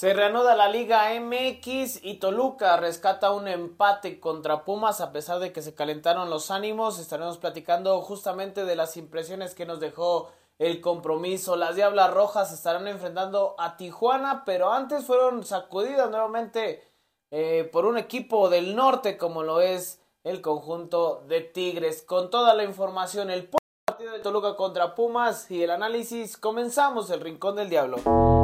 Se reanuda la Liga MX y Toluca rescata un empate contra Pumas a pesar de que se calentaron los ánimos. Estaremos platicando justamente de las impresiones que nos dejó el compromiso. Las Diablas Rojas estarán enfrentando a Tijuana, pero antes fueron sacudidas nuevamente eh, por un equipo del norte como lo es el conjunto de Tigres. Con toda la información, el partido de Toluca contra Pumas y el análisis, comenzamos el Rincón del Diablo.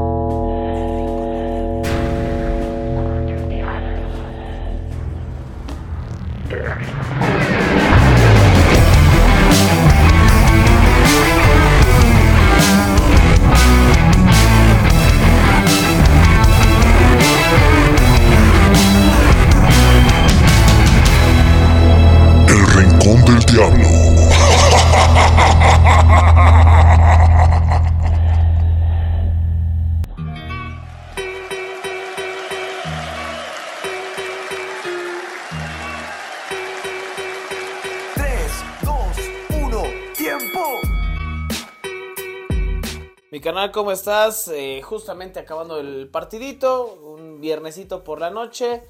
Mi canal, ¿cómo estás? Eh, justamente acabando el partidito, un viernesito por la noche.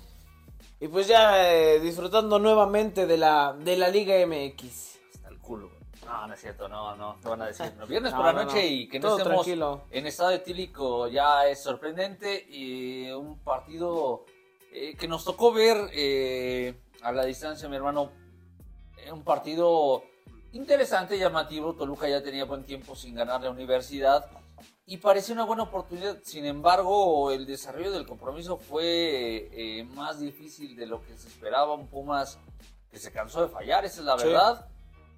Y pues ya eh, disfrutando nuevamente de la, de la Liga MX. Hasta el culo. No, no es cierto, no, no, te van a decir. No, viernes No, por la no, noche no. y que no Todo estemos tranquilo. en estado etílico ya es sorprendente y un partido eh, que nos tocó ver eh, a la distancia, mi hermano. un partido interesante, llamativo. Toluca ya tenía buen tiempo sin ganar la universidad y parecía una buena oportunidad. Sin embargo, el desarrollo del compromiso fue eh, más difícil de lo que se esperaba. Un Pumas que se cansó de fallar, esa es la Sí. verdad.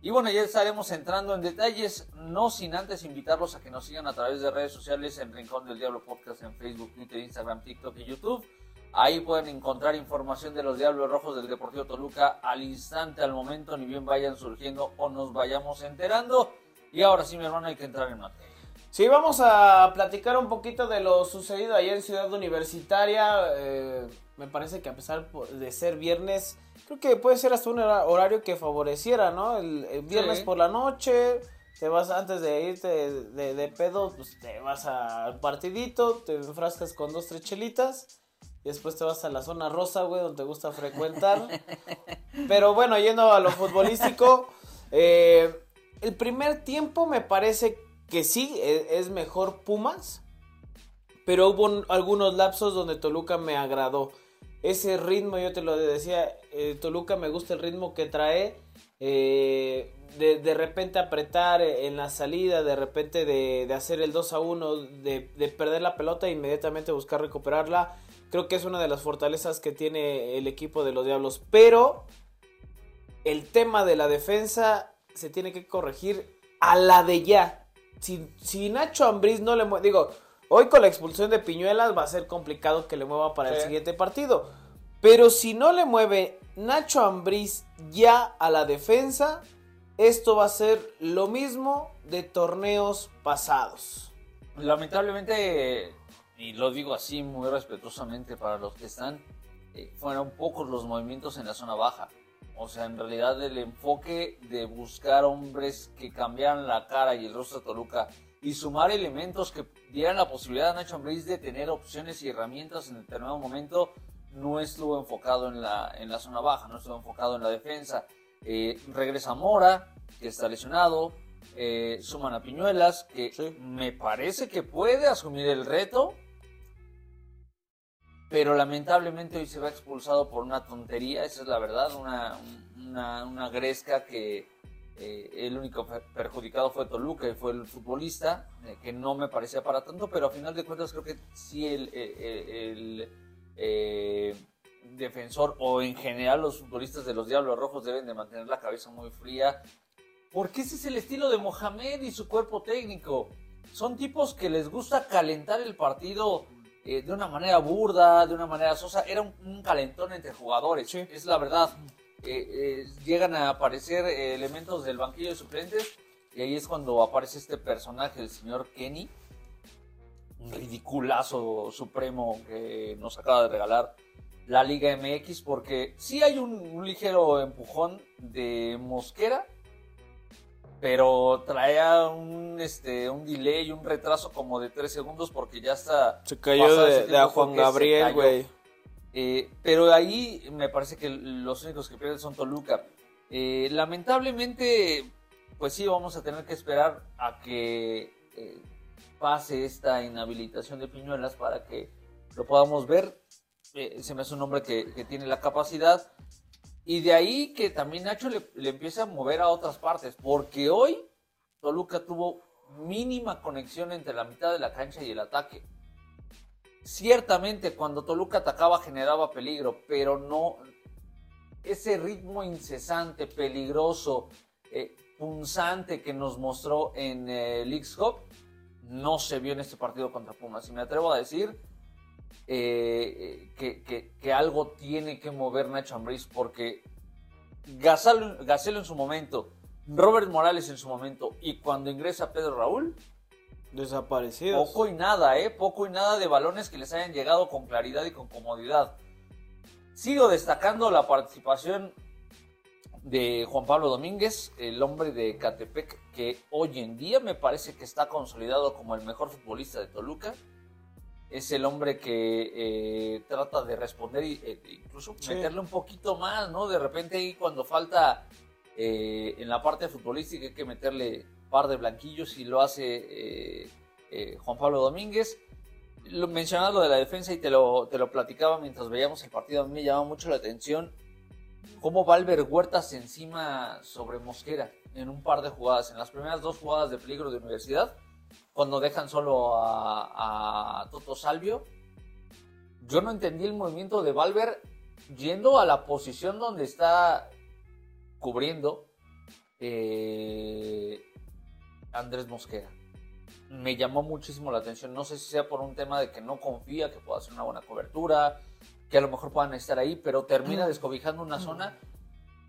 Y bueno, ya estaremos entrando en detalles, no sin antes invitarlos a que nos sigan a través de redes sociales en Rincón del Diablo Podcast en Facebook, Twitter, Instagram, TikTok y YouTube. Ahí pueden encontrar información de los Diablos Rojos del Deportivo Toluca al instante, al momento, ni bien vayan surgiendo o nos vayamos enterando. Y ahora sí, mi hermano, hay que entrar en materia. Sí, vamos a platicar un poquito de lo sucedido ayer en Ciudad Universitaria. Eh, me parece que a pesar de ser viernes, creo que puede ser hasta un hora- horario que favoreciera, ¿no? El, el viernes Sí. por la noche, te vas antes de irte de, de- de pedo, pues te vas al partidito, te enfrascas con dos, tres chelitas. Y después te vas a la zona rosa, güey, donde te gusta frecuentar. Pero bueno, yendo a lo futbolístico, eh, el primer tiempo me parece que sí, e- es mejor Pumas, pero hubo un- algunos lapsos donde Toluca me agradó. Ese ritmo, yo te lo decía, eh, Toluca me gusta el ritmo que trae, eh, de, de repente apretar en la salida, de repente de, de hacer el 2 a 1, de, de perder la pelota e inmediatamente buscar recuperarla. Creo que es una de las fortalezas que tiene el equipo de los Diablos, pero el tema de la defensa se tiene que corregir a la de ya. Si, si Nacho Ambriz no le mueve, digo, hoy con la expulsión de Piñuelas va a ser complicado que le mueva para el siguiente partido. Pero si no le mueve Nacho Ambriz ya a la defensa, esto va a ser lo mismo de torneos pasados. Lamentablemente, y lo digo así muy respetuosamente para los que están, eh, fueron pocos los movimientos en la zona baja. O sea, en realidad el enfoque de buscar hombres que cambiaran la cara y el rostro de Toluca y sumar elementos que dieran la posibilidad a Nacho Ambriz de tener opciones y herramientas en determinado momento no estuvo enfocado en la, en la zona baja, no estuvo enfocado en la defensa. Eh, regresa Mora, que está lesionado, eh, suman a Piñuelas, que Sí. me parece que puede asumir el reto, pero lamentablemente hoy se va expulsado por una tontería, esa es la verdad, una, una, gresca que eh, el único per- perjudicado fue Toluca y fue el futbolista, eh, que no me parecía para tanto, pero a final de cuentas creo que sí el, eh, el, defensor o en general los futbolistas de los Diablos Rojos deben de mantener la cabeza muy fría, porque ese es el estilo de Mohamed y su cuerpo técnico. Son tipos que les gusta calentar el partido eh, de una manera burda, de una manera sosa. Era un, un calentón entre jugadores, Sí. es la verdad. Eh, eh, llegan a aparecer elementos del banquillo de suplentes y ahí es cuando aparece este personaje, el señor Kenny, un ridiculazo supremo que nos acaba de regalar la Liga MX, porque sí hay un, un ligero empujón de Mosquera, pero traía un, este, un delay, un retraso como de tres segundos porque ya está... Se cayó de, de a tiempo Juan Gabriel, güey. Eh, pero ahí me parece que los únicos que pierden son Toluca. Eh, lamentablemente, pues sí, vamos a tener que esperar a que eh, pase esta inhabilitación de Piñuelas para que lo podamos ver. Eh, se me hace un hombre que, que tiene la capacidad. Y de ahí que también Nacho le, le empiece a mover a otras partes. Porque hoy Toluca tuvo mínima conexión entre la mitad de la cancha y el ataque. Ciertamente cuando Toluca atacaba generaba peligro, pero no ese ritmo incesante, peligroso, eh, punzante que nos mostró en eh, Leagues Cup no se vio en este partido contra Pumas. Y me atrevo a decir eh, que, que- que algo tiene que mover Nacho Ambriz porque Gazalo, Gacelo en su momento, Robert Morales en su momento y cuando ingresa Pedro Raúl, Desaparecidos. poco y nada, ¿eh? Poco y nada de balones que les hayan llegado con claridad y con comodidad. Sigo destacando la participación de Juan Pablo Domínguez, el hombre de Catepec, que hoy en día me parece que está consolidado como el mejor futbolista de Toluca. Es el hombre que eh, trata de responder y eh, incluso Sí. meterle un poquito más, ¿no? De repente ahí cuando falta eh, en la parte futbolística hay que meterle par de blanquillos y lo hace Juan Pablo Domínguez. Lo, mencionabas lo de la defensa y te lo, te lo platicaba mientras veíamos el partido. A mí me llamaba mucho la atención cómo va Albert Huertas encima sobre Mosquera en un par de jugadas. En las primeras dos jugadas de peligro de universidad, cuando dejan solo a, a Toto Salvio, yo no entendí el movimiento de Valver yendo a la posición donde está cubriendo eh, Andrés Mosquera. Me llamó muchísimo la atención. No sé si sea por un tema de que no confía que pueda hacer una buena cobertura, que a lo mejor puedan estar ahí, pero termina descobijando una zona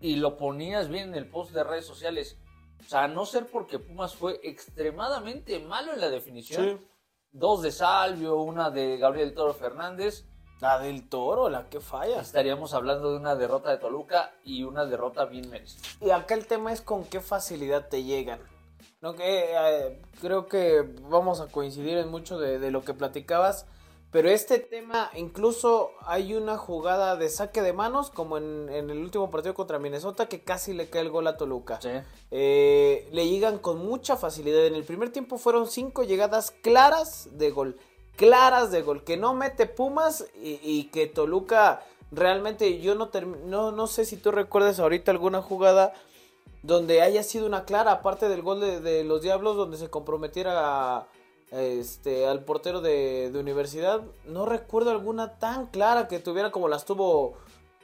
y lo ponías bien en el post de redes sociales. O sea, a no ser porque Pumas fue extremadamente malo en la definición. Sí. Dos de Salvio, una de Gabriel Toro Fernández. La del toro, la que falla. Estaríamos hablando de una derrota de Toluca y una derrota bien merecida. Y acá el tema es con qué facilidad te llegan. No que eh, creo que vamos a coincidir en mucho de, de lo que platicabas. Pero este tema, incluso hay una jugada de saque de manos, como en, en el último partido contra Minnesota, que casi le cae el gol a Toluca. Eh, le llegan con mucha facilidad. En el primer tiempo fueron cinco llegadas claras de gol. Claras de gol. Que no mete Pumas y, y que Toluca realmente yo no, no no sé si tú recuerdas ahorita alguna jugada donde haya sido una clara, aparte del gol de, de los Diablos, donde se comprometiera a, este, al portero de, de universidad. No recuerdo alguna tan clara que tuviera como las tuvo,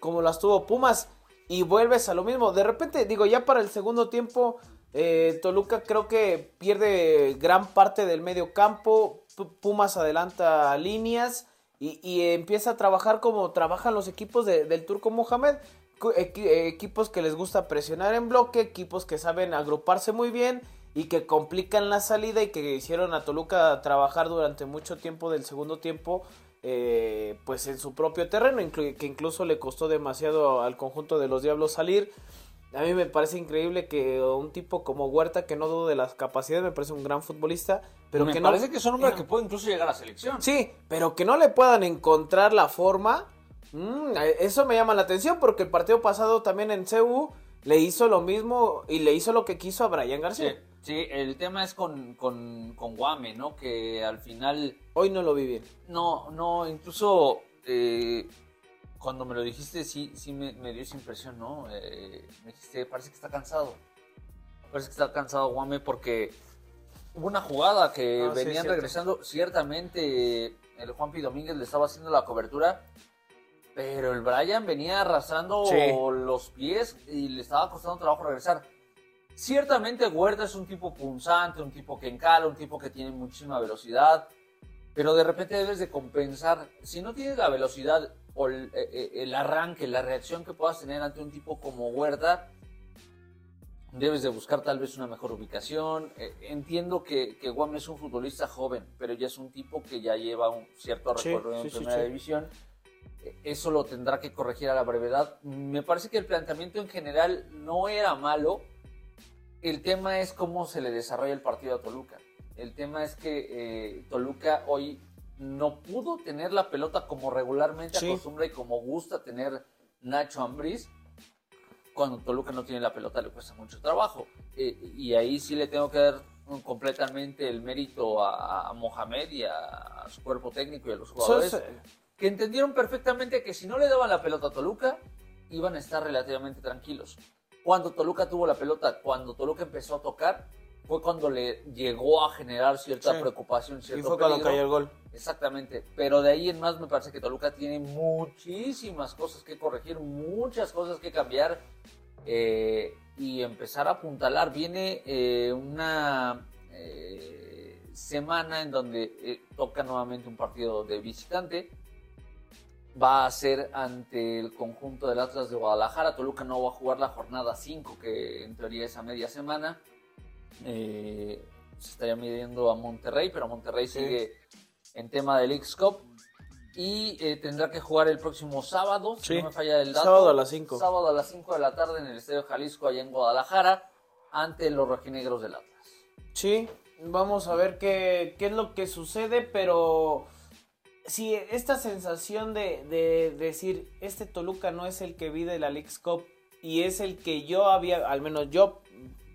como las tuvo Pumas. Y vuelves a lo mismo. De repente, digo, ya para el segundo tiempo, eh, Toluca creo que pierde gran parte del medio campo. Pu- Pumas adelanta líneas y, y empieza a trabajar como trabajan los equipos de- del Turco Mohamed. Equipos que les gusta presionar en bloque, equipos que saben agruparse muy bien y que complican la salida y que hicieron a Toluca trabajar durante mucho tiempo del segundo tiempo eh, pues en su propio terreno, inclu- que incluso le costó demasiado al conjunto de los Diablos salir. A mí me parece increíble que un tipo como Huerta, que no dudo de las capacidades, me parece un gran futbolista, pero me que no... parece que es un hombre que puede incluso llegar a la selección. Sí, pero que no le puedan encontrar la forma. mm, eso me llama la atención porque el partido pasado también en CU le hizo lo mismo y le hizo lo que quiso a Brian García. sí, el tema es con, con, con Guame, ¿no? Que al final Hoy no lo vi bien. No, no, incluso eh, cuando me lo dijiste, sí, sí me, me dio esa impresión, ¿no? Eh, me dijiste, parece que está cansado. Parece que está cansado Guame porque hubo una jugada que Ah, sí, venían regresando. Ciertamente el Juanpi Domínguez le estaba haciendo la cobertura, pero el Brian venía arrastrando Sí. los pies y le estaba costando trabajo regresar. Ciertamente Huerta es un tipo punzante, un tipo que encala, un tipo que tiene muchísima velocidad, pero de repente debes de compensar. Si no tienes la velocidad o el, eh, eh, el arranque, la reacción que puedas tener ante un tipo como Huerta, debes de buscar tal vez una mejor ubicación. Eh, entiendo que, que Guam es un futbolista joven, pero ya es un tipo que ya lleva un cierto recorrido sí, en primera sí. división. Eso lo tendrá que corregir a la brevedad. Me parece que el planteamiento en general no era malo, El tema es cómo se le desarrolla el partido a Toluca. El tema es que eh, Toluca hoy no pudo tener la pelota como regularmente Sí. acostumbra y como gusta tener Nacho Ambriz. Cuando Toluca no tiene la pelota le cuesta mucho trabajo. Eh, y ahí sí le tengo que dar completamente el mérito a, a Mohamed y a, a su cuerpo técnico y a los jugadores que entendieron perfectamente que si no le daban la pelota a Toluca, iban a estar relativamente tranquilos. Cuando Toluca tuvo la pelota, cuando Toluca empezó a tocar, fue cuando le llegó a generar cierta Sí. preocupación, y cierto fue cuando cayó el gol. Exactamente, pero de ahí en más me parece que Toluca tiene muchísimas cosas que corregir, muchas cosas que cambiar eh, y empezar a apuntalar. Viene eh, una eh, semana en donde toca nuevamente un partido de visitante. Va a ser ante el conjunto del Atlas de Guadalajara. Toluca no va a jugar la jornada 5, que en teoría es a media semana. Eh, se estaría midiendo a Monterrey, pero Monterrey Sí. sigue en tema del X Cup. Y eh, tendrá que jugar el próximo sábado, si Sí. no me falla el dato. Sábado a las 5. Sábado a las 5 de la tarde en el Estadio Jalisco, allá en Guadalajara, ante los rojinegros del Atlas. Sí, vamos a ver qué, qué es lo que sucede, pero sí, esta sensación de, de decir, este Toluca no es el que vi de la League's y es el que yo había, al menos yo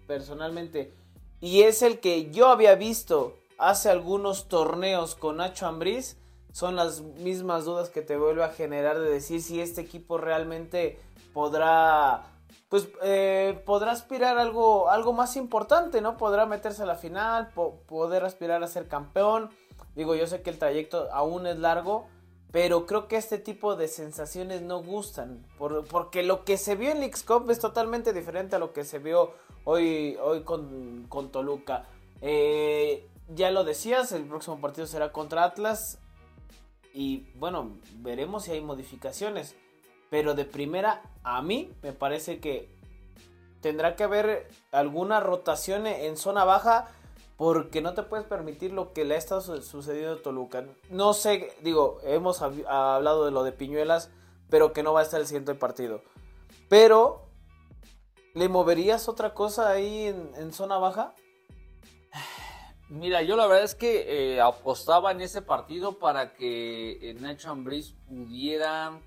personalmente, y es el que yo había visto hace algunos torneos con Nacho Ambriz, son las mismas dudas que te vuelve a generar de decir si este equipo realmente podrá pues eh, podrá aspirar a algo, algo más importante, ¿no? Podrá meterse a la final, po- poder aspirar a ser campeón. Digo, yo sé que el trayecto aún es largo, pero creo que este tipo de sensaciones no gustan, por- porque lo que se vio en Leagues Cup es totalmente diferente a lo que se vio hoy, hoy con, con Toluca. Eh, ya lo decías, el próximo partido será contra Atlas y bueno, veremos si hay modificaciones. Pero de primera, a mí me parece que tendrá que haber alguna rotación en zona baja porque no te puedes permitir lo que le ha estado su- sucediendo a Toluca. No sé, digo, hemos hab- hablado de lo de Piñuelas, pero que no va a estar el siguiente partido. Pero, ¿le moverías otra cosa ahí en, zona baja? Mira, yo la verdad es que eh, apostaba en ese partido para que eh, Nacho Ambriz pudiera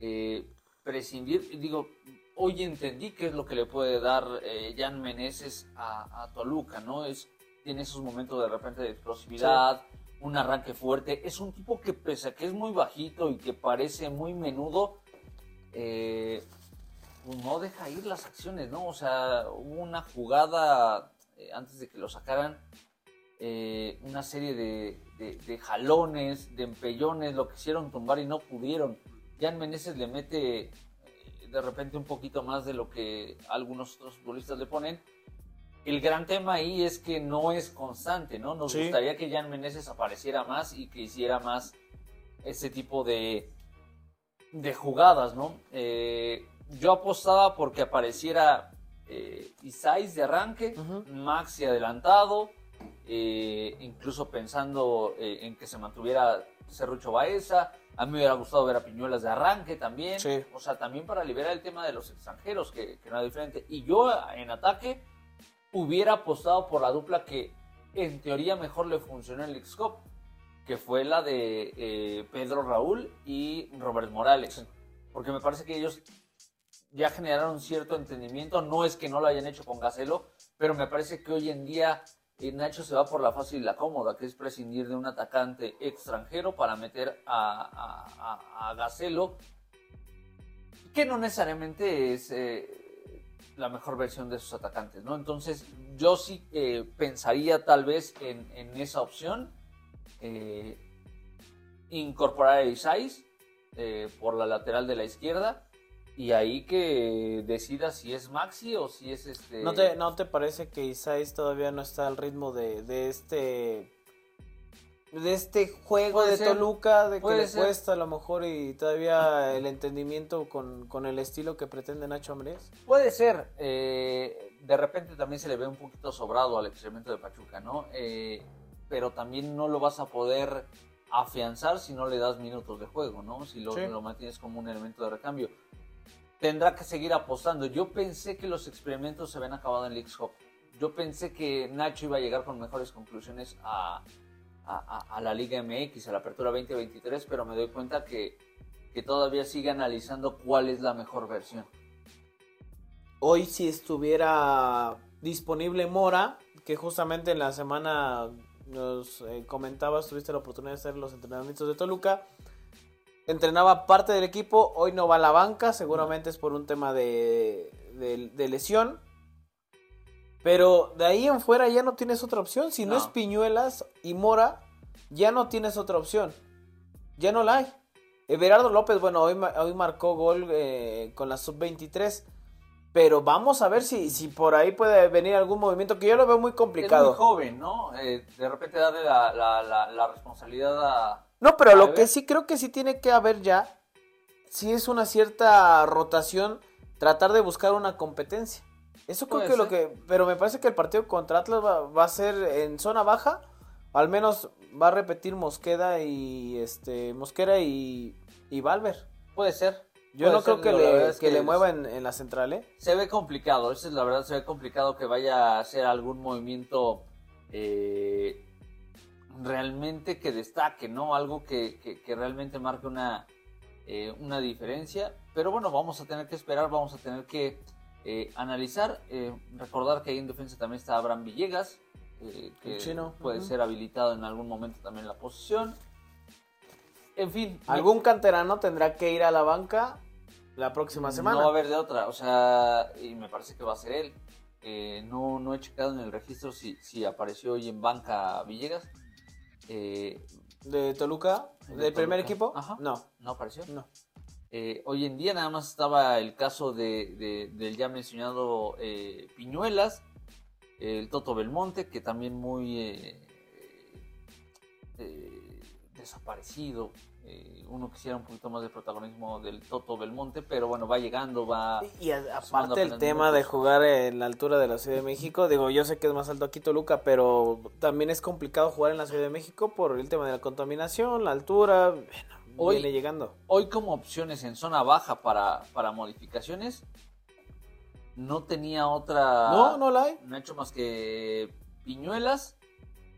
eh, prescindir. Digo, hoy entendí qué es lo que le puede dar eh, Jan Meneses a, a Toluca, ¿no? Es, tiene esos momentos de repente de explosividad, un arranque fuerte. Es un tipo que pese a que es muy bajito y que parece muy menudo, eh, pues no deja ir las acciones, ¿no? O sea, hubo una jugada eh, antes de que lo sacaran, una serie de, de- de jalones, de empellones, lo quisieron tumbar y no pudieron. Jan Meneses le mete de repente un poquito más de lo que algunos otros futbolistas le ponen. El gran tema ahí es que no es constante, ¿no? Nos Sí. gustaría que Jan Meneses apareciera más y que hiciera más ese tipo de, de jugadas, ¿no? Eh, yo apostaba porque apareciera eh, Isais de arranque. Maxi adelantado, eh, incluso pensando en que se mantuviera Cerrucho Baeza. A mí me hubiera gustado ver a Piñuelas de arranque también. Sí. O sea, también para liberar el tema de los extranjeros, que, que no era diferente. Y yo en ataque hubiera apostado por la dupla que en teoría mejor le funcionó en el Cup, que fue la de eh, Pedro Raúl y Robert Morales. Porque me parece que ellos ya generaron cierto entendimiento. No es que no lo hayan hecho con Gacelo, pero me parece que hoy en día Nacho se va por la fácil y la cómoda, que es prescindir de un atacante extranjero para meter a, a, a- Gacelo, que no necesariamente es eh, la mejor versión de sus atacantes, ¿no? Entonces, yo sí eh, pensaría tal vez en, en esa opción, eh, incorporar a Isais eh, por la lateral de la izquierda y ahí que decida si es Maxi o si es este... ¿No te, ¿No te parece que Isais todavía no está al ritmo de, de este de este juego de ser, Toluca, de que le ser. cuesta a lo mejor y todavía el entendimiento con, con el estilo que pretende Nacho Ambriz? Puede ser. eh, de repente también se le ve un poquito sobrado al experimento de Pachuca, ¿no? Eh, pero también no lo vas a poder afianzar si no le das minutos de juego, ¿no? Si lo, Sí. lo mantienes como un elemento de recambio. Tendrá que seguir apostando. Yo pensé que los experimentos se habían acabado en Leagues Cup. Yo pensé que Nacho iba a llegar con mejores conclusiones a, a- a- la Liga MX, a la Apertura 2023, pero me doy cuenta que, que todavía sigue analizando cuál es la mejor versión. Hoy si estuviera disponible Mora, que justamente en la semana nos eh, comentabas, tuviste la oportunidad de hacer los entrenamientos de Toluca. Entrenaba parte del equipo, hoy no va a la banca, seguramente es por un tema de, de- de lesión. Pero de ahí en fuera ya no tienes otra opción. Si no, No. es Piñuelas y Mora, ya no tienes otra opción. Ya no la hay. Everardo López, bueno, hoy, hoy marcó gol eh, con la sub-23. Pero vamos a ver si, si por ahí puede venir algún movimiento que yo lo veo muy Es complicado. muy joven, ¿no? Eh, de repente darle la, la- la- la responsabilidad a... No, pero lo que sí creo que sí tiene que haber ya, si es una cierta rotación, tratar de buscar una competencia. Eso creo que lo que, pero me parece que el partido contra Atlas va, va a ser en zona baja, al menos va a repetir Mosqueda y este Mosquera y, y Valver. Puede ser. Yo Puede no creo que le, es que que le mueva en, en la central, ¿eh? Se ve complicado, esa es la verdad, se ve complicado que vaya a hacer algún movimiento eh, realmente que destaque, ¿no? Algo que, que- que realmente marque una, eh, una diferencia. Pero bueno, vamos a tener que esperar, vamos a tener que eh, analizar. eh, recordar que ahí en defensa también está Abraham Villegas, eh, que chino, puede ser habilitado en algún momento también la posición. En fin, Algún canterano tendrá que ir a la banca la próxima semana. No va a haber de otra, o sea, y me parece que va a ser él. Eh, no, no he checado en el registro si, si apareció hoy en banca Villegas. Eh, ¿De Toluca? De ¿Del primer equipo? Ajá. No, no apareció. no. Eh, hoy en día nada más estaba el caso de, de- del ya mencionado eh, Piñuelas, el Toto Belmonte, que también muy desaparecido. Eh, uno quisiera un poquito más de protagonismo del Toto Belmonte, pero bueno, va llegando, va... Y a- aparte el tema de minutos. jugar en la altura de la Ciudad de México, digo, yo sé que es más alto aquí Toluca, pero también es complicado jugar en la Ciudad de México por el tema de la contaminación, la altura, bueno, Hoy- viene llegando. Hoy como opciones en zona baja para, para modificaciones, no tenía otra... No, no la hay. No ha hecho más que Piñuelas,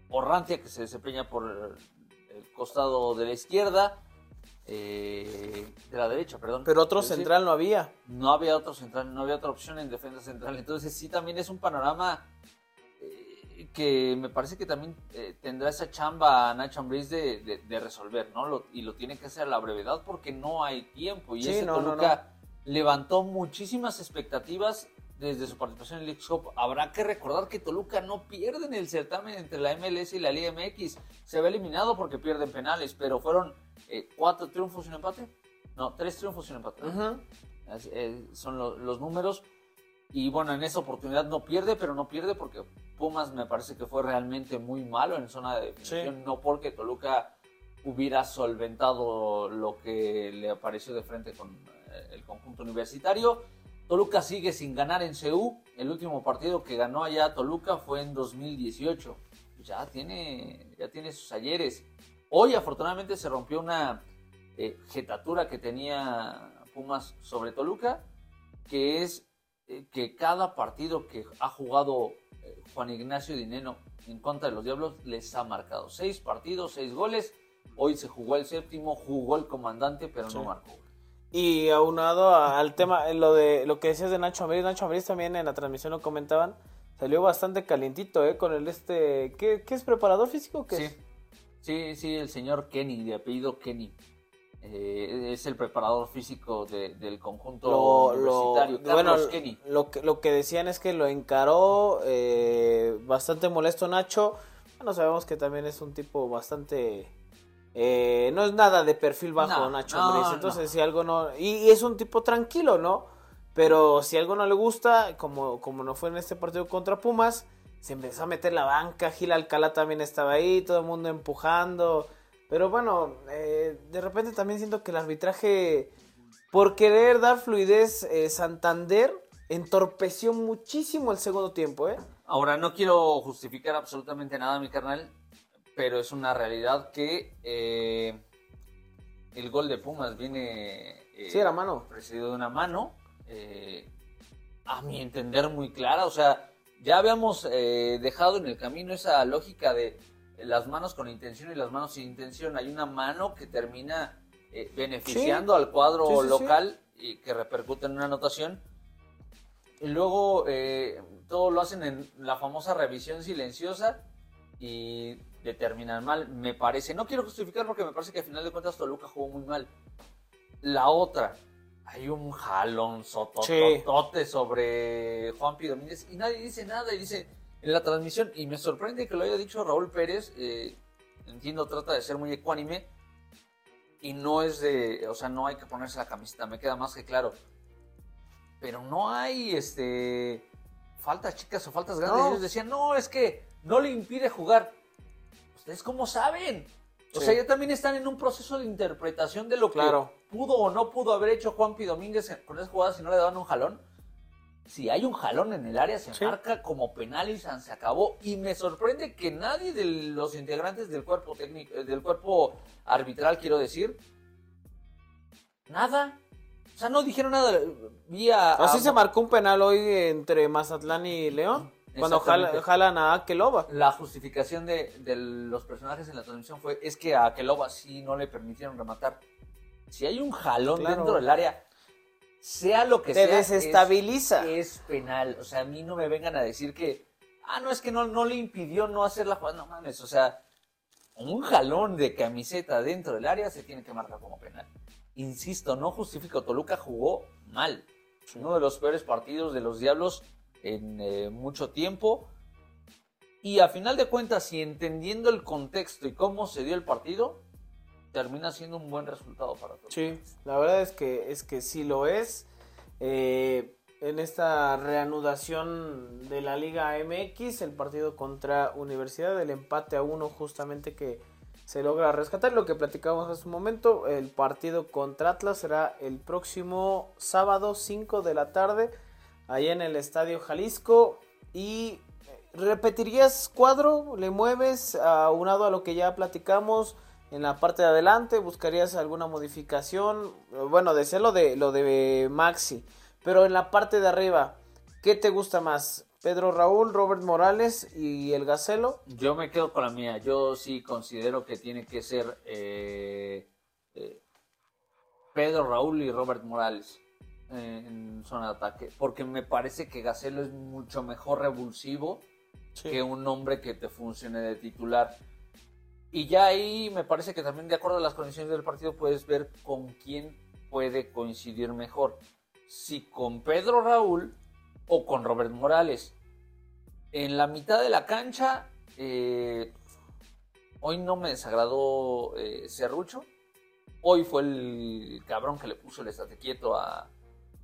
Orrantia que se desempeña por costado de la izquierda, eh, de la derecha, perdón. Pero otro decir, central no había. No había otro central, no había otra opción en defensa central. Entonces sí también es un panorama eh, que me parece que también eh, tendrá esa chamba Nacho Ambriz de, de- de resolver, ¿no? Lo- y lo tiene que hacer a la brevedad porque no hay tiempo. Y Sí, ese no, no, Toluca levantó muchísimas expectativas desde su participación en el Cup. Habrá que recordar que Toluca no pierde en el certamen entre la MLS y la Liga MX. Se ve eliminado porque pierden penales, pero fueron eh, cuatro triunfos y un empate. No, tres triunfos y un empate. Ujú. Así, eh, son lo- los números. Y bueno, en esa oportunidad no pierde, pero no pierde porque Pumas me parece que fue realmente muy malo en zona de definición, Sí. no porque Toluca hubiera solventado lo que le apareció de frente con eh, el conjunto universitario. Toluca sigue sin ganar en CEU. El último partido que ganó allá Toluca fue en 2018. Ya tiene, ya tiene sus ayeres. Hoy afortunadamente se rompió una eh, jetatura que tenía Pumas sobre Toluca, que es eh, que cada partido que ha jugado eh, Juan Ignacio Dineno en contra de los Diablos les ha marcado. Seis partidos, seis goles. Hoy se jugó el séptimo, jugó el comandante, pero Sí. no marcó. Y aunado al tema, en lo de lo que decías de Nacho Ambriz, Nacho Ambriz también en la transmisión lo comentaban, salió bastante calientito, ¿eh? Con el este, ¿qué, qué es preparador físico? ¿Qué Sí, es? sí, sí, el señor Kenny, de apellido Kenny. Eh, es el preparador físico de- del conjunto Lo, lo- universitario. bueno, Carlos Kenny. lo que, lo que decían es que lo encaró eh, bastante molesto Nacho. Bueno, sabemos que también es un tipo bastante... eh, no es nada de perfil bajo No, Nacho no, Ambriz, no. entonces si algo no... Y, y es un tipo tranquilo, ¿no? Pero si algo no le gusta, como, como no fue en este partido contra Pumas, se empezó a meter la banca, Gil Alcalá también estaba ahí, todo el mundo empujando. Pero bueno, eh, de repente también siento que el arbitraje, por querer dar fluidez, eh, Santander entorpeció muchísimo el segundo tiempo, ¿eh? Ahora, no quiero justificar absolutamente nada, mi carnal, pero es una realidad que eh, el gol de Pumas viene eh, Sí, era mano. precedido de una mano. eh, a mi entender, muy clara. O sea, ya habíamos eh, dejado en el camino esa lógica de las manos con intención y las manos sin intención. Hay una mano que termina beneficiando al cuadro Sí, sí, sí. local y que repercute en una anotación. Y luego todo lo hacen en la famosa revisión silenciosa y determinan mal, me parece. No quiero justificar porque me parece que al final de cuentas Toluca jugó muy mal. La otra, hay un jalón sotototote sobre Juan P. Domínguez y nadie dice nada y dice en la transmisión, y me sorprende que lo haya dicho Raúl Pérez, eh, entiendo, trata de ser muy ecuánime y no es de, o sea, no hay que ponerse la camiseta, me queda más que claro. Pero no hay, este, faltas chicas o faltas grandes. No. Ellos decían, no, es que no le impide jugar. ¿Ustedes cómo saben? O Sí. sea, ya también están en un proceso de interpretación de lo que pudo o no pudo haber hecho Juanpi Domínguez en- con esas jugadas si no le daban un jalón. Si hay un jalón en el área, se Sí. marca como penal y se acabó. Y me sorprende que nadie de los integrantes del cuerpo técnico, eh, del cuerpo arbitral, quiero decir, nada. O sea, no dijeron nada. Vi a- Así a- se marcó un penal hoy entre Mazatlán y León. Cuando jala- jalan a Akeloba. La justificación de, de los personajes en la transmisión fue es que a Keloba sí no le permitieron rematar. Si hay un jalón Claro. dentro del área, sea lo que Te sea, desestabiliza. Es, es penal. O sea, a mí no me vengan a decir que, ah, no, es que no, no le impidió no hacer la jugada. No mames, o sea, un jalón de camiseta dentro del área se tiene que marcar como penal. Insisto, no justifico, Toluca jugó mal. Uno de los peores partidos de los Diablos en eh, mucho tiempo. Y a final de cuentas, si entendiendo el contexto y cómo se dio el partido, termina siendo un buen resultado para todos. Sí, la verdad es que es que sí lo es. Eh, en esta reanudación de la Liga MX, el partido contra Universidad, el empate a uno justamente que se logra rescatar. Lo que platicábamos hace un momento, el partido contra Atlas será el próximo sábado 5 de la tarde, allá en el Estadio Jalisco. Y repetirías cuadro, le mueves aunado a lo que ya platicamos en la parte de adelante, buscarías alguna modificación, bueno, decía lo de lo de Maxi, pero en la parte de arriba, ¿qué te gusta más? Pedro Raúl, Robert Morales y el Gacelo. Yo me quedo con la mía. Yo sí considero que tiene que ser eh, eh, Pedro Raúl y Robert Morales en zona de ataque. Porque me parece que Gacelo es mucho mejor revulsivo que un hombre que te funcione de titular. Y ya ahí me parece que también de acuerdo a las condiciones del partido puedes ver con quién puede coincidir mejor. Si con Pedro Raúl o con Robert Morales. En la mitad de la cancha, eh, hoy no me desagradó eh, Cerrucho. Hoy fue el cabrón que le puso el estate quieto a,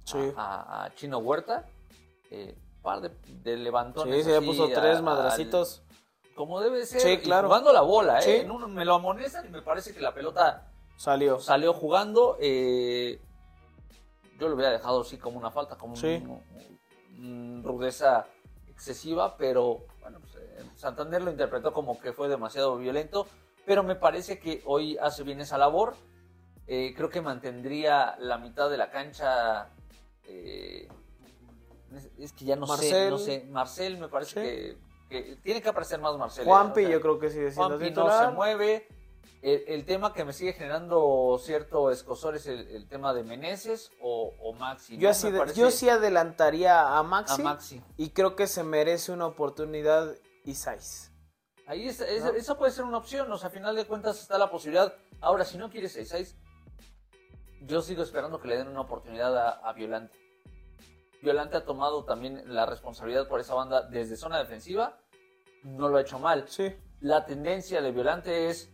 Sí. a, a Chino Huerta. Eh, par de, de levantones. Sí, se así puso a- tres al- madracitos. como debe ser. Sí, claro. jugando la bola, ¿eh? Sí. En uno me lo amonestan y me parece que la pelota Salió. salió jugando. eh, yo lo hubiera dejado así como una falta, como Sí. un- un rudeza excesiva, pero bueno, pues, eh, Santander lo interpretó como que fue demasiado violento. Pero me parece que hoy hace bien esa labor. Eh, creo que mantendría la mitad de la cancha. Eh, es, es que ya no sé, Marcel. no sé. Marcel me parece Sí. que, que tiene que aparecer más Marcel. ¿eh? Juanpi O sea, yo creo que sigue siendo Juanpi no se mueve. El, el tema que me sigue generando cierto escosor es el, el tema de Meneses o, o Maxi. ¿no? Yo, así yo sí adelantaría a a Maxi, y creo que se merece una oportunidad Isais. Ahí es, es- ¿No? esa puede ser una opción. O sea, a final de cuentas está la posibilidad. Ahora, si no quieres 6-6, yo sigo esperando que le den una oportunidad a, a Violante. Violante ha tomado también la responsabilidad por esa banda desde zona defensiva. No lo ha hecho mal. Sí. la tendencia de Violante es,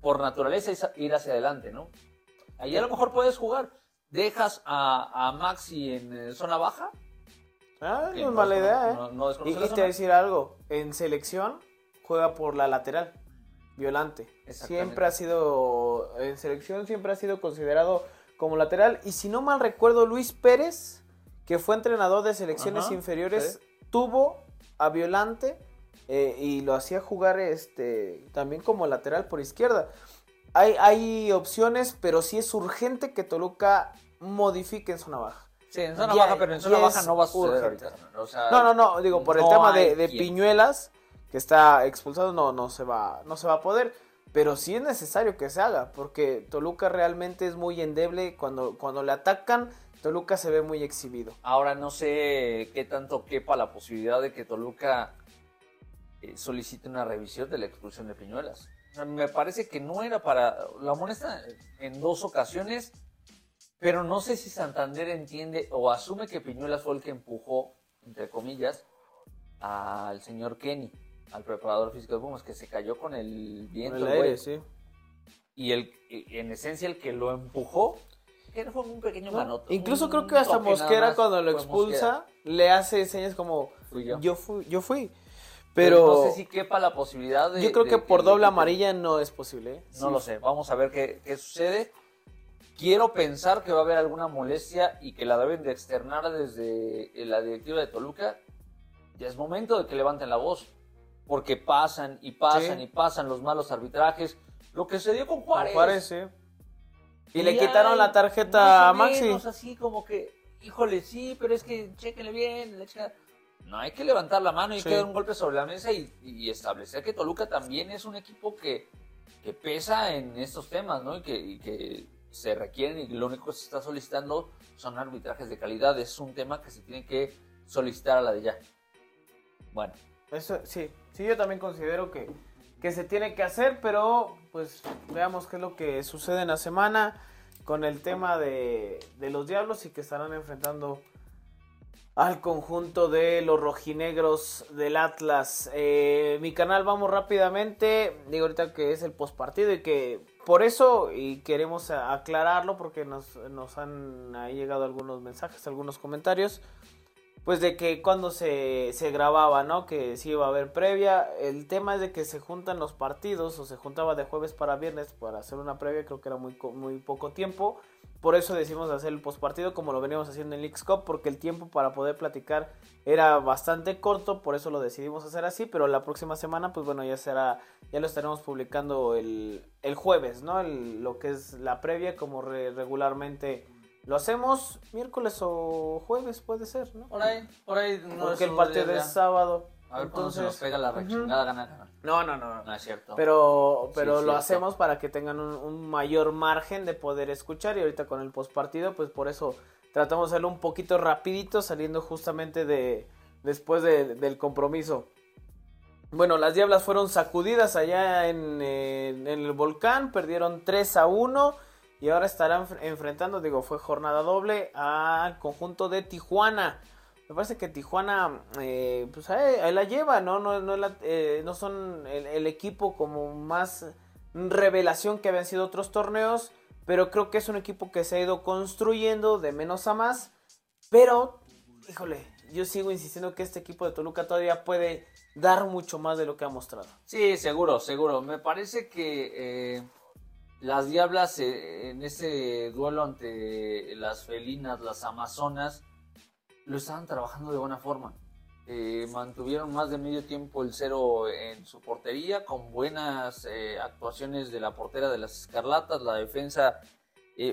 por naturaleza, es ir hacia adelante, ¿no? Ahí a lo mejor puedes jugar. Dejas a, a Maxi en eh, zona baja. Ah, no es mala idea, ¿eh? no- no decir algo. En selección juega por la lateral. Violante. Siempre ha sido. En selección siempre ha sido considerado como lateral. Y si no mal recuerdo, Luis Pérez, que fue entrenador de selecciones Ajá, inferiores, tuvo a Violante eh, y lo hacía jugar este también como lateral por izquierda. Hay, hay opciones, pero sí es urgente que Toluca modifique en zona baja. Sí, en zona Ya- baja, pero en zona baja no va a suceder ahorita. O sea, No, no, no, digo, por el tema de. Piñuelas, que está expulsado, no, no se va, no se va a poder. Pero sí es necesario que se haga, porque Toluca realmente es muy endeble. Cuando, cuando le atacan, Toluca se ve muy exhibido. Ahora no sé qué tanto quepa la posibilidad de que Toluca eh, solicite una revisión de la expulsión de Piñuelas. Me parece que no era para... La molesta en dos ocasiones, pero no sé si Santander entiende o asume que Piñuelas fue el que empujó, entre comillas, al señor Kenny, al preparador físico de Pumas, que se cayó con el viento. El el aire, sí. Y el, en esencia el que lo empujó, que fue un pequeño No, manote. Incluso un creo que hasta Mosquera cuando lo expulsa Mosquera. le hace señas como Fui yo. yo fui, yo fui. Pero Pero no sé si quepa la posibilidad de. yo creo de que por le doble amarilla no es posible. ¿eh? No Sí. lo sé. Vamos a ver qué, qué sucede. Quiero pensar que va a haber alguna molestia y que la deben de externar desde la directiva de Toluca. Ya es momento de que levanten la voz. Porque pasan y pasan Sí. y pasan los malos arbitrajes. Lo que se dio con Con Juárez. Juárez, sí. Y le ya, quitaron la tarjeta a Maxi. menos así como que, híjole, sí, pero es que chéquenle bien. No, hay que levantar la mano y Sí. que dar un golpe sobre la mesa y, y establecer que Toluca también es un equipo que, que pesa en estos temas, ¿no? Y que, y que se requieren y lo único que se está solicitando son arbitrajes de calidad. Es un tema que se tiene que solicitar a la de ya. Bueno, Eso, sí, sí, yo también considero que, que se tiene que hacer, pero pues veamos qué es lo que sucede en la semana con el tema de, de los diablos y que estarán enfrentando al conjunto de los rojinegros del Atlas. Eh, mi canal, vamos rápidamente, digo ahorita que es el postpartido y que por eso y queremos aclararlo porque nos, nos han ahí llegado algunos mensajes, algunos comentarios pues de que cuando se, se grababa, ¿no? Que sí iba a haber previa. El tema es de que se juntan los partidos o se juntaba de jueves para viernes para hacer una previa, creo que era muy, muy poco tiempo. Por eso decidimos hacer el postpartido como lo veníamos haciendo en Leagues Cup, porque el tiempo para poder platicar era bastante corto, por eso lo decidimos hacer así, pero la próxima semana, pues bueno, ya será, ya lo estaremos publicando el, el jueves, ¿no? El- lo que es la previa, como re- regularmente lo hacemos miércoles o jueves, puede ser, ¿no? por ahí, por ahí. no Porque el partido es sábado. A ver cuándo se entonces- nos pega la rechingada gana. No, no, no. No no. es cierto. Pero, pero Sí, lo cierto. hacemos para que tengan un, un mayor margen de poder escuchar y ahorita con el postpartido, pues por eso tratamos de hacerlo un poquito rapidito, saliendo justamente de después de- del compromiso. Bueno, las Diablas fueron sacudidas allá en, eh, en el volcán, perdieron 3 a 1 y ahora estarán fr- enfrentando, digo, fue jornada doble al conjunto de Tijuana. Me parece que Tijuana, eh, pues ahí, la lleva, ¿no? No, no, eh, no son el, el equipo como más revelación que habían sido otros torneos, pero creo que es un equipo que se ha ido construyendo de menos a más. Pero, híjole, yo sigo insistiendo que este equipo de Toluca todavía puede dar mucho más de lo que ha mostrado. Sí, seguro, seguro. Me parece que eh, las Diablas eh, en ese duelo ante las felinas, las amazonas, lo estaban trabajando de buena forma. Eh, mantuvieron más de medio tiempo el cero en su portería, con buenas eh, actuaciones de la portera de las Escarlatas, la defensa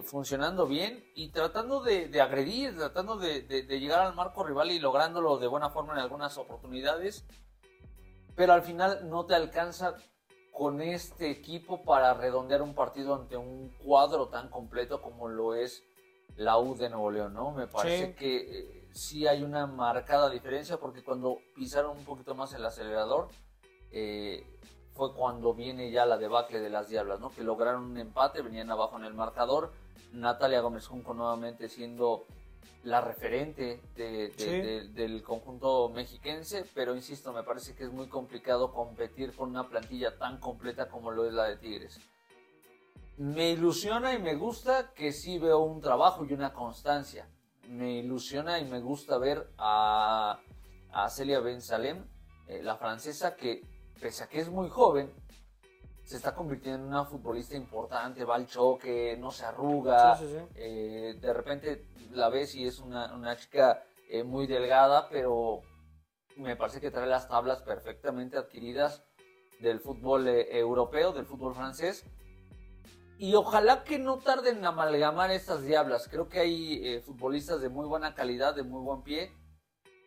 funcionando bien y tratando de, agredir, tratando de, de- de llegar al marco rival y lográndolo de buena forma en algunas oportunidades pero al final no te alcanza con este equipo para redondear un partido ante un cuadro tan completo como lo es la U de Nuevo León, ¿no? Me parece Sí. que eh, sí hay una marcada diferencia porque cuando pisaron un poquito más el acelerador eh, fue cuando viene ya la debacle de las Diablas, ¿no? Que lograron un empate, venían abajo en el marcador, Natalia Gómez Junco nuevamente siendo la referente de- de- Sí. de- del conjunto mexiquense, pero insisto, me parece que es muy complicado competir con una plantilla tan completa como lo es la de Tigres. Me ilusiona y me gusta que sí veo un trabajo y una constancia. Me ilusiona y me gusta ver a, a Celia Ben Salem, eh, la francesa, que pese a que es muy joven, se está convirtiendo en una futbolista importante, va al choque, no se arruga, Sí, sí, sí. eh, de repente la ves y es una, una chica eh, muy delgada, pero me parece que trae las tablas perfectamente adquiridas del fútbol eh, europeo, del fútbol francés. Y ojalá que no tarden en amalgamar estas diablas. Creo que hay futbolistas de muy buena calidad, de muy buen pie.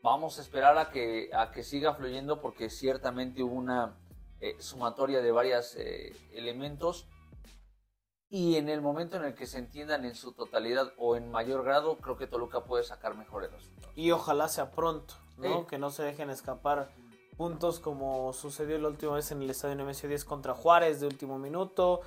Vamos a esperar a que, a que siga fluyendo porque ciertamente hubo una eh, sumatoria de varios elementos. Y en el momento en el que se entiendan en su totalidad o en mayor grado, creo que Toluca puede sacar mejores resultados. Y ojalá sea pronto, ¿no? Sí. Que no se dejen escapar puntos como sucedió la última vez en el Estadio Nemesio 10 contra Juárez de último minuto.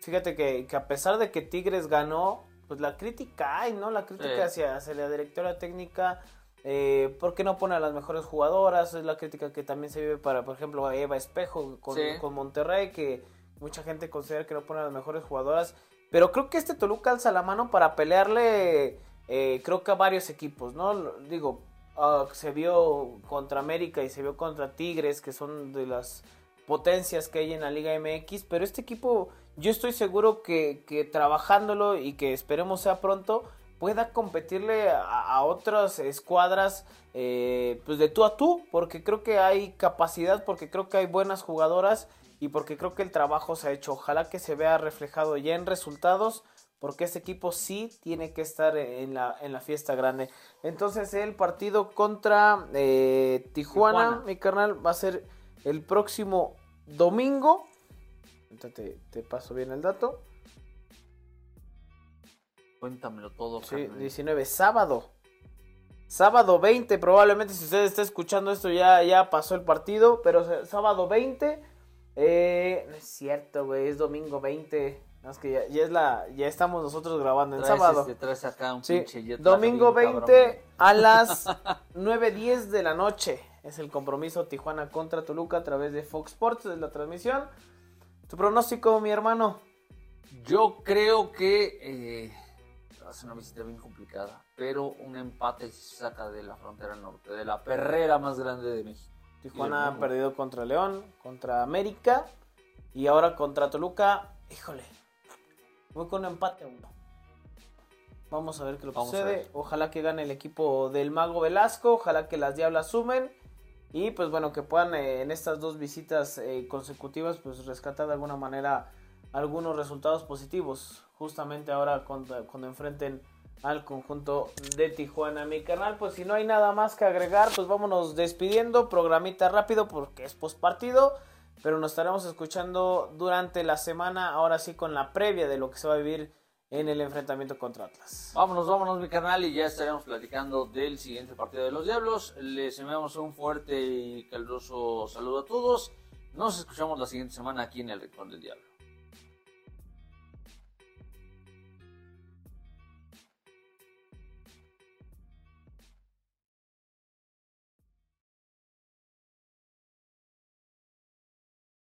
Fíjate que, que a pesar de que Tigres ganó, pues la crítica hay, ¿no? La crítica Sí. hacia, hacia la directora técnica. Eh, ¿Por qué no pone a las mejores jugadoras? Es la crítica que también se vive para, por ejemplo, a Eva Espejo con, Sí. con Monterrey, que mucha gente considera que no pone a las mejores jugadoras. Pero creo que este Toluca alza la mano para pelearle, eh, creo que a varios equipos, ¿no? Digo, ah, se vio contra América y se vio contra Tigres, que son de las potencias que hay en la Liga MX, pero este equipo yo estoy seguro que, que trabajándolo y que esperemos sea pronto, pueda competirle a, a otras escuadras eh, pues de tú a tú, porque creo que hay capacidad, porque creo que hay buenas jugadoras y porque creo que el trabajo se ha hecho. Ojalá que se vea reflejado ya en resultados, porque este equipo sí tiene que estar en la, en la fiesta grande. Entonces el partido contra eh, Tijuana, Tijuana. mi carnal, va a ser el próximo domingo. Te paso bien el dato. Cuéntamelo todo. Sí, carnal. 19, sábado. Sábado 20, probablemente si usted está escuchando esto ya, ya pasó el partido, pero sábado 20, eh, no es cierto, güey, es domingo 20, no, es que ya, ya es la, ya estamos nosotros grabando Traes, sábado. este, acá un Sí, pinche domingo bien 20 cabrón, a las 9.10 de la noche. Es el compromiso Tijuana contra Toluca a través de Fox Sports, es la transmisión. Tu pronóstico, mi hermano. Yo creo que eh, ser una visita bien complicada, pero un empate se saca de la frontera norte, de la perrera más grande de México. Tijuana ha perdido contra León, contra América y ahora contra Toluca. Híjole, voy con un empate a uno. Vamos a ver qué lo Vamos sucede. Ojalá que gane el equipo del Mago Velasco. Ojalá que las Diablas sumen. Y pues bueno, que puedan eh, en estas dos visitas eh, consecutivas pues rescatar de alguna manera algunos resultados positivos. Justamente ahora cuando, enfrenten al conjunto de Tijuana. Mi canal, pues si no hay nada más que agregar, pues vámonos despidiendo. Programita rápido porque es postpartido. Pero nos estaremos escuchando durante la semana, ahora sí con la previa de lo que se va a vivir en el enfrentamiento contra Atlas. Vámonos, vámonos, mi canal, y ya estaremos platicando del siguiente partido de los Diablos. Les enviamos un fuerte y caluroso saludo a todos. Nos escuchamos la siguiente semana aquí en el Rincón del Diablo.